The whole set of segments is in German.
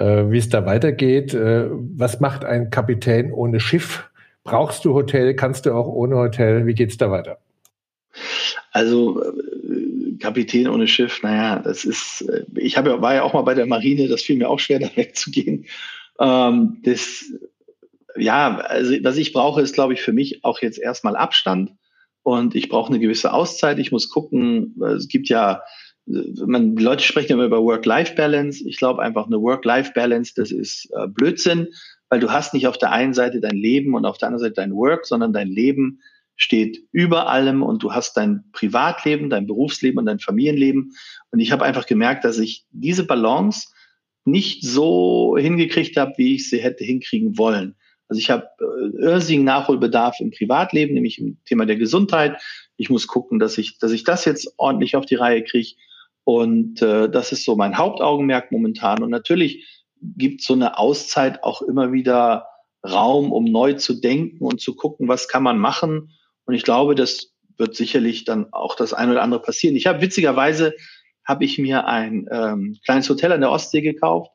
äh, wie es da weitergeht. Äh, was macht ein Kapitän ohne Schiff? Brauchst du Hotel? Kannst du auch ohne Hotel? Wie geht's da weiter? Also äh, Kapitän ohne Schiff, naja, das ist, ich habe, war ja auch mal bei der Marine, das fiel mir auch schwer, da wegzugehen. Ähm, das, ja, also was ich brauche, ist, glaube ich, für mich auch jetzt erstmal Abstand und ich brauche eine gewisse Auszeit. Ich muss gucken, es gibt ja, man, Leute sprechen immer über Work-Life-Balance. Ich glaube einfach, eine Work-Life-Balance, das ist äh, Blödsinn, weil du hast nicht auf der einen Seite dein Leben und auf der anderen Seite dein Work, sondern dein Leben steht über allem und du hast dein Privatleben, dein Berufsleben und dein Familienleben. Und ich habe einfach gemerkt, dass ich diese Balance nicht so hingekriegt habe, wie ich sie hätte hinkriegen wollen. Also ich habe äh, irrsinnigen Nachholbedarf im Privatleben, nämlich im Thema der Gesundheit. Ich muss gucken, dass ich, dass ich das jetzt ordentlich auf die Reihe kriege. Und äh, das ist so mein Hauptaugenmerk momentan. Und natürlich gibt so eine Auszeit auch immer wieder Raum, um neu zu denken und zu gucken, was kann man machen. Und ich glaube, das wird sicherlich dann auch das eine oder andere passieren. Ich habe witzigerweise habe ich mir ein ähm, kleines Hotel an der Ostsee gekauft,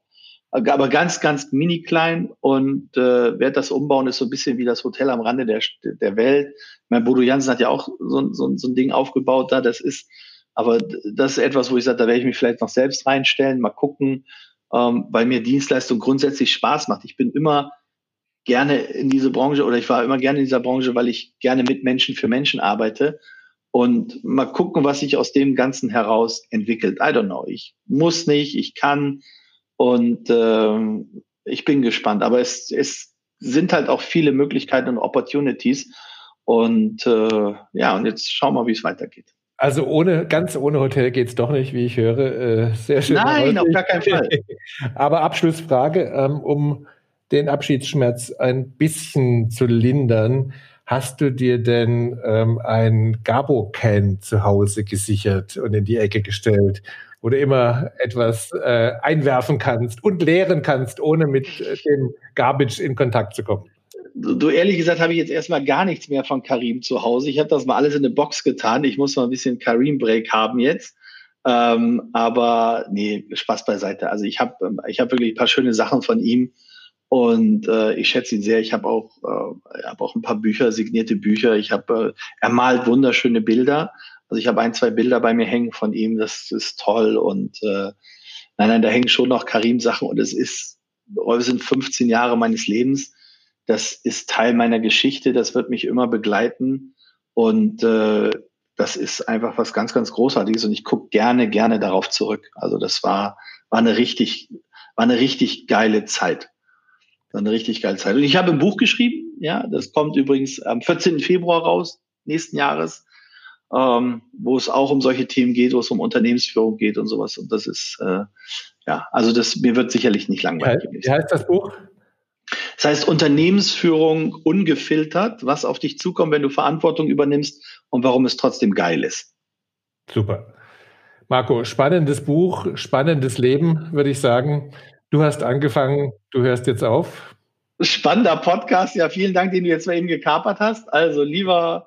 aber ganz, ganz mini klein und äh, werde das umbauen, ist so ein bisschen wie das Hotel am Rande der, der Welt. Mein Bodo Jansen hat ja auch so, so, so ein Ding aufgebaut da, das ist, aber das ist etwas, wo ich sage, da werde ich mich vielleicht noch selbst reinstellen, mal gucken, ähm, weil mir Dienstleistung grundsätzlich Spaß macht. Ich bin immer gerne in diese Branche oder ich war immer gerne in dieser Branche, weil ich gerne mit Menschen für Menschen arbeite und mal gucken, was sich aus dem Ganzen heraus entwickelt. I don't know. Ich muss nicht, ich kann und äh, ich bin gespannt. Aber es, es sind halt auch viele Möglichkeiten und Opportunities und äh, ja, und jetzt schauen wir, wie es weitergeht. Also ohne, ganz ohne Hotel geht's doch nicht, wie ich höre. Äh, sehr schön. Nein, auf gar keinen Fall. Aber Abschlussfrage, ähm, um den Abschiedsschmerz ein bisschen zu lindern. Hast du dir denn ähm, ein Gabo-Can zu Hause gesichert und in die Ecke gestellt, wo du immer etwas äh, einwerfen kannst und leeren kannst, ohne mit äh, dem Garbage in Kontakt zu kommen? Du, ehrlich gesagt habe ich jetzt erstmal gar nichts mehr von Karim zu Hause. Ich habe das mal alles in eine Box getan. Ich muss mal ein bisschen Karim-Break haben jetzt. Ähm, aber nee, Spaß beiseite. Also ich habe ich hab wirklich ein paar schöne Sachen von ihm und äh, ich schätze ihn sehr. Ich habe auch, äh, hab auch ein paar Bücher, signierte Bücher. Ich habe, äh, er malt wunderschöne Bilder. Also ich habe ein, zwei Bilder bei mir hängen von ihm. Das ist toll. Und äh, nein, nein, da hängen schon noch Karim-Sachen. Und es ist, wir sind 15 Jahre meines Lebens. Das ist Teil meiner Geschichte. Das wird mich immer begleiten. Und äh, das ist einfach was ganz, ganz Großartiges. Und ich gucke gerne, gerne darauf zurück. Also das war, war eine richtig, war eine richtig geile Zeit eine richtig geile Zeit. Und ich habe ein Buch geschrieben, ja, das kommt übrigens am 14. Februar raus, nächsten Jahres, ähm, wo es auch um solche Themen geht, wo es um Unternehmensführung geht und sowas. Und das ist, äh, ja, also das, mir wird sicherlich nicht langweilig. Wie heißt das Buch? Das heißt Unternehmensführung ungefiltert, was auf dich zukommt, wenn du Verantwortung übernimmst und warum es trotzdem geil ist. Super. Marco, spannendes Buch, spannendes Leben, würde ich sagen. Du hast angefangen, du hörst jetzt auf. Spannender Podcast. Ja, vielen Dank, den du jetzt mal eben gekapert hast. Also, lieber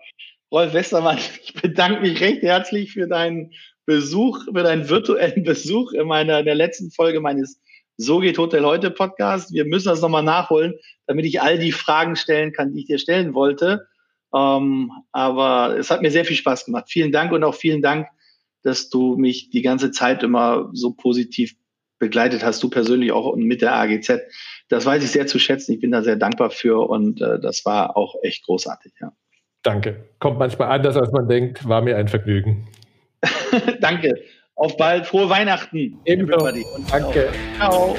Rolf Westermann, ich bedanke mich recht herzlich für deinen Besuch, für deinen virtuellen Besuch in meiner in der letzten Folge meines So geht Hotel heute Podcast. Wir müssen das nochmal nachholen, damit ich all die Fragen stellen kann, die ich dir stellen wollte. Ähm, aber es hat mir sehr viel Spaß gemacht. Vielen Dank und auch vielen Dank, dass du mich die ganze Zeit immer so positiv begleitet hast, du persönlich auch mit der AGZ. Das weiß ich sehr zu schätzen. Ich bin da sehr dankbar für und äh, das war auch echt großartig. Ja. Danke. Kommt manchmal anders, als man denkt. War mir ein Vergnügen. Danke. Auf bald. Frohe Weihnachten. Ebenso. Danke. Ciao.